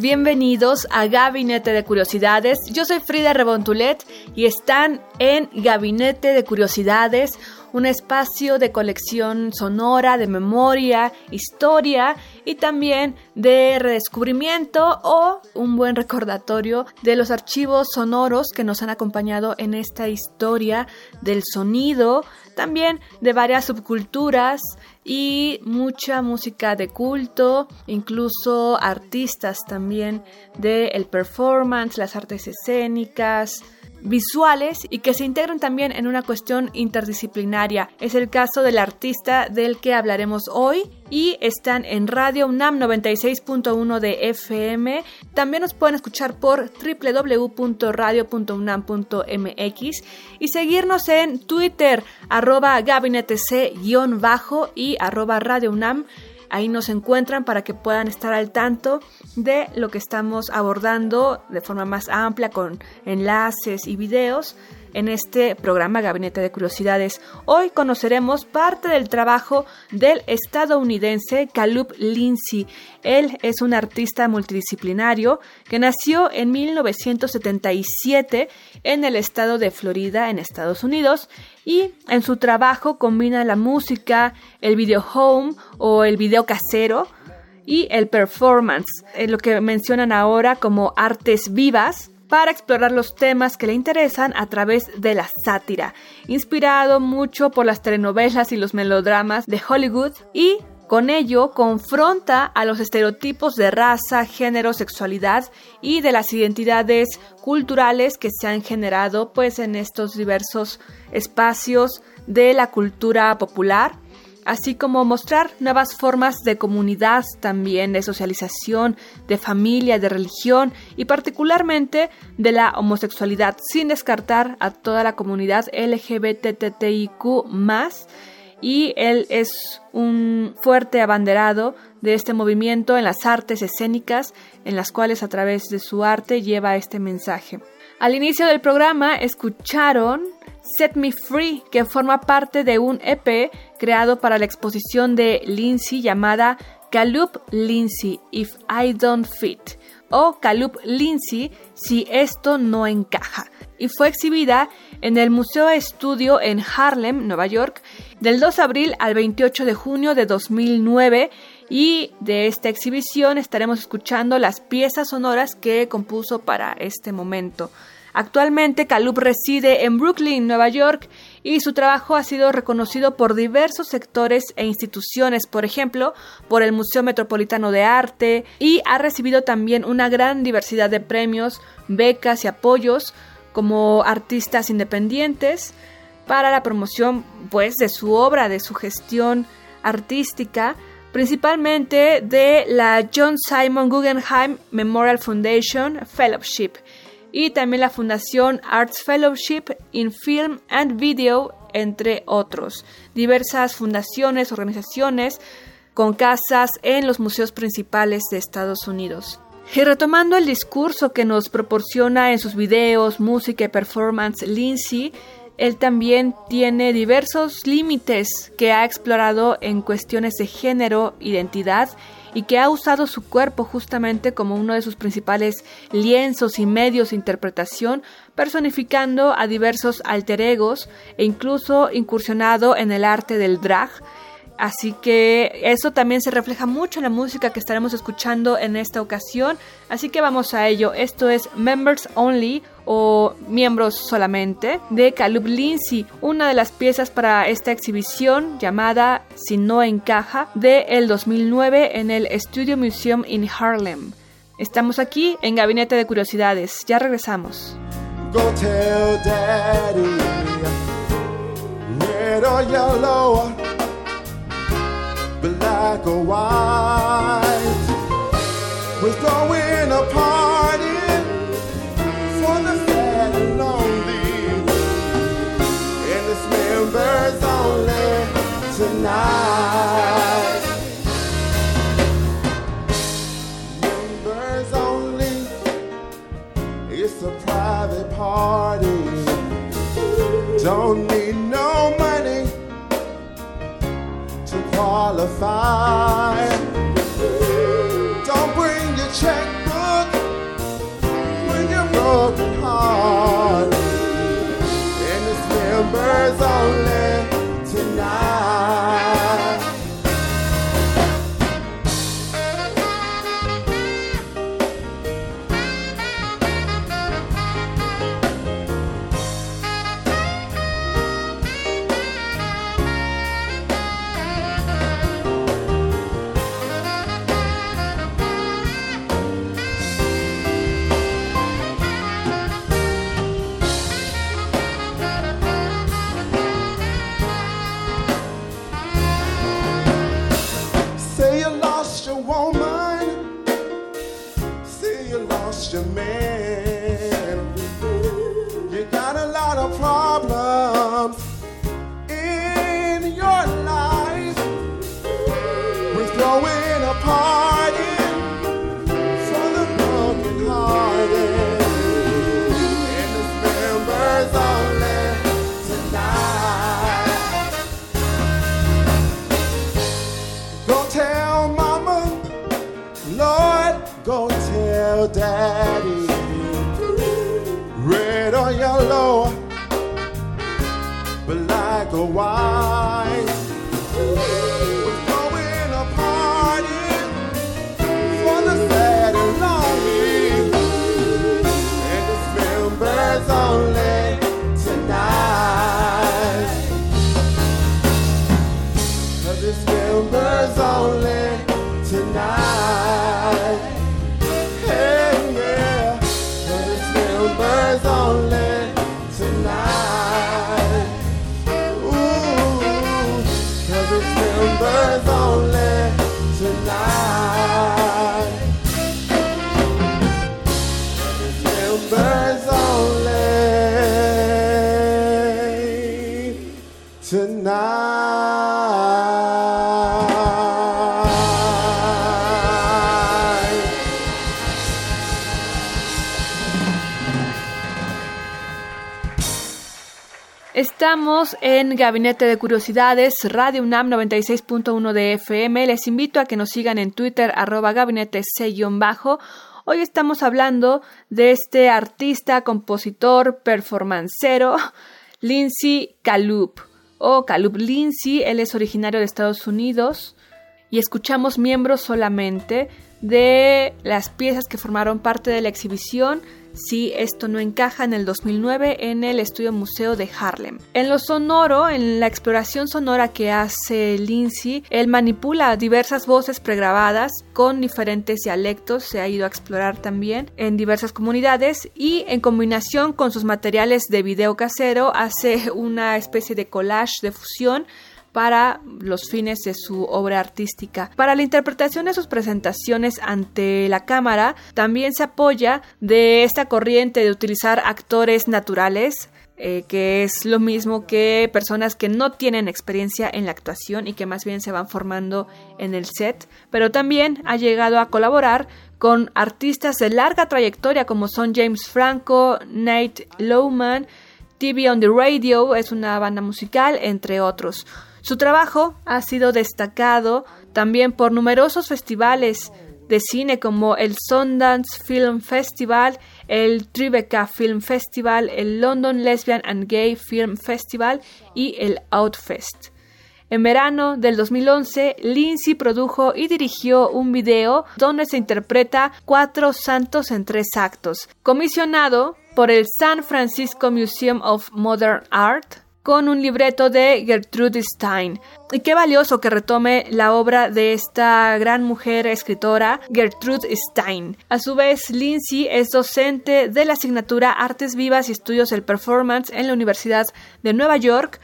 Bienvenidos a Gabinete de Curiosidades. Yo soy Frida Rebontulet y están en Gabinete de Curiosidades, un espacio de colección sonora, de memoria, historia y también de redescubrimiento o un buen recordatorio de los archivos sonoros que nos han acompañado en esta historia del sonido, también de varias subculturas y mucha música de culto, incluso artistas también del performance, las artes escénicas, visuales y que se integran también en una cuestión interdisciplinaria. Es el caso del artista del que hablaremos hoy y están en Radio UNAM 96.1 de FM. También nos pueden escuchar por www.radio.unam.mx y seguirnos en Twitter arroba gabinetec-bajo y arroba Radio UNAM. Ahí nos encuentran para que puedan estar al tanto de lo que estamos abordando de forma más amplia con enlaces y videos en este programa Gabinete de Curiosidades. Hoy conoceremos parte del trabajo del estadounidense Caleb Lindsay. Él es un artista multidisciplinario que nació en 1977 en el estado de Florida, en Estados Unidos, y en su trabajo combina la música, el video home o el video casero, y el performance, eh, lo que mencionan ahora como artes vivas, para explorar los temas que le interesan a través de la sátira, inspirado mucho por las telenovelas y los melodramas de Hollywood y con ello confronta a los estereotipos de raza, género, sexualidad y de las identidades culturales que se han generado pues en estos diversos espacios de la cultura popular así como mostrar nuevas formas de comunidad también, de socialización, de familia, de religión y particularmente de la homosexualidad, sin descartar a toda la comunidad LGBTTIQ y él es un fuerte abanderado de este movimiento en las artes escénicas, en las cuales a través de su arte lleva este mensaje. Al inicio del programa escucharon Set Me Free, que forma parte de un EP creado para la exposición de Lindsay llamada Caleb Lindsay If I Don't Fit o Caleb Lindsay Si Esto No Encaja y fue exhibida en el Museo Estudio en Harlem, Nueva York, del 2 de abril al 28 de junio de 2009 y de esta exhibición estaremos escuchando las piezas sonoras que compuso para este momento. Actualmente Calub reside en Brooklyn, Nueva York, y su trabajo ha sido reconocido por diversos sectores e instituciones, por ejemplo, por el Museo Metropolitano de Arte, y ha recibido también una gran diversidad de premios, becas y apoyos como artistas independientes para la promoción pues de su obra, de su gestión artística, principalmente de la John Simon Guggenheim Memorial Foundation Fellowship y también la Fundación Arts Fellowship in Film and Video, entre otros. Diversas fundaciones, organizaciones con casas en los museos principales de Estados Unidos. Y retomando el discurso que nos proporciona en sus videos, música y performance Lindsay, Él también tiene diversos límites que ha explorado en cuestiones de género, identidad y que ha usado su cuerpo justamente como uno de sus principales lienzos y medios de interpretación, personificando a diversos alter egos e incluso incursionado en el arte del drag, Así que eso también se refleja mucho en la música que estaremos escuchando en esta ocasión. Así que vamos a ello. Esto es Members Only o Miembros solamente de Caleb Lindsay, una de las piezas para esta exhibición llamada Si no encaja de el 2009 en el Studio Museum in Harlem. Estamos aquí en Gabinete de Curiosidades. Ya regresamos. Go tell daddy, black or white. We're Members only. It's a private party. Don't need no money to qualify. Christian man. Daddy. Red or yellow, black or white. Tonight. Estamos en Gabinete de Curiosidades, Radio UNAM 96.1 de FM. Les invito a que nos sigan en Twitter, arroba gabinete C-bajo. Hoy estamos hablando de este artista, compositor, performancero, Lindsay Kalup, o Kalup Lindsay. Él es originario de Estados Unidos y escuchamos miembros solamente de las piezas que formaron parte de la exhibición Si esto no encaja en el 2009 en el Estudio Museo de Harlem. En lo sonoro, en la exploración sonora que hace Lindsay, él manipula diversas voces pregrabadas con diferentes dialectos, se ha ido a explorar también en diversas comunidades y en combinación con sus materiales de video casero hace una especie de collage de fusión para los fines de su obra artística. Para la interpretación de sus presentaciones ante la cámara, también se apoya de esta corriente de utilizar actores naturales, eh, que es lo mismo que personas que no tienen experiencia en la actuación y que más bien se van formando en el set, pero también ha llegado a colaborar con artistas de larga trayectoria como son James Franco, Nate Lowman, TV on the Radio es una banda musical, entre otros. Su trabajo ha sido destacado también por numerosos festivales de cine como el Sundance Film Festival, el Tribeca Film Festival, el London Lesbian and Gay Film Festival y el Outfest. En verano del 2011, Lindsay produjo y dirigió un video donde se interpreta Cuatro Santos en tres actos, comisionado por el San Francisco Museum of Modern Art con un libreto de Gertrude Stein. Y qué valioso que retome la obra de esta gran mujer escritora, Gertrude Stein. A su vez, Lindsay es docente de la asignatura Artes Vivas y Estudios del Performance en la Universidad de Nueva York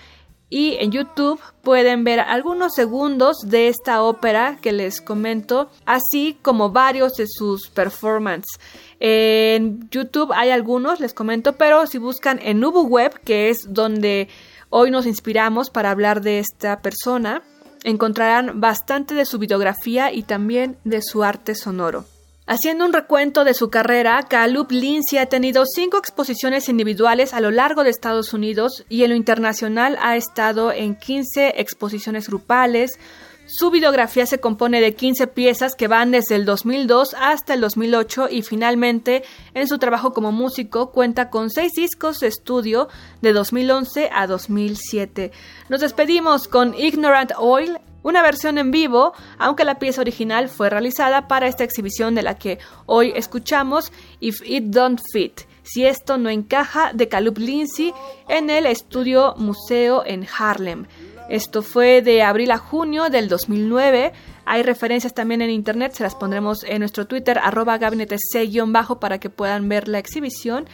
y en YouTube pueden ver algunos segundos de esta ópera que les comento, así como varios de sus performances. En YouTube hay algunos, les comento, pero si buscan en Nubu Web, que es donde hoy nos inspiramos para hablar de esta persona, encontrarán bastante de su videografía y también de su arte sonoro. Haciendo un recuento de su carrera, Kalup Lindsay ha tenido cinco exposiciones individuales a lo largo de Estados Unidos y en lo internacional ha estado en 15 exposiciones grupales. Su videografía se compone de 15 piezas que van desde el 2002 hasta el 2008 y finalmente en su trabajo como músico cuenta con seis discos de estudio de 2011 a 2007. Nos despedimos con Ignorant Oil una versión en vivo, aunque la pieza original fue realizada para esta exhibición de la que hoy escuchamos If It Don't Fit, si esto no encaja, de Caleb Lindsay en el estudio museo en Harlem. Esto fue de abril a junio del 2009. Hay referencias también en internet, se las pondremos en nuestro Twitter, arroba gabinete C-bajo para que puedan ver la exhibición.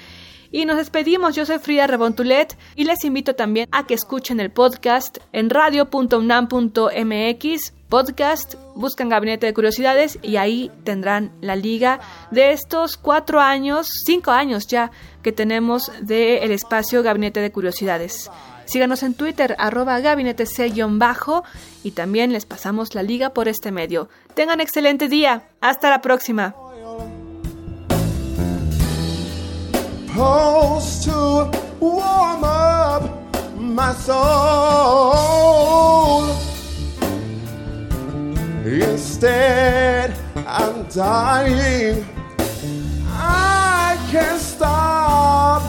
Y nos despedimos, yo soy Frida Rebontulet y les invito también a que escuchen el podcast en radio.unam.mx podcast, buscan Gabinete de Curiosidades y ahí tendrán la liga de estos cuatro años, cinco años ya que tenemos del espacio Gabinete de Curiosidades. Síganos en Twitter, arroba gabinete C-bajo y también les pasamos la liga por este medio. Tengan excelente día. Hasta la próxima. Supposed to warm up my soul. Instead, I'm dying. I can't stop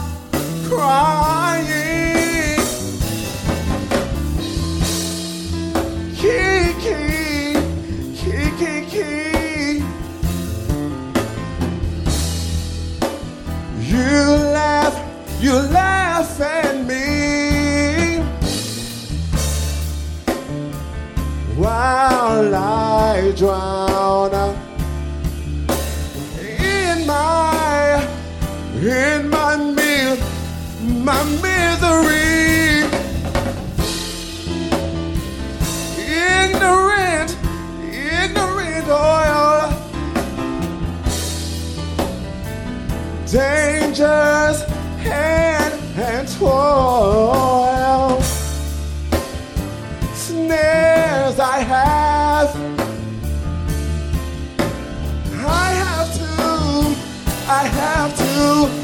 in my mi- my misery. Ignorant, ignorant oil. dangers and, and toil. Snares I have, I have to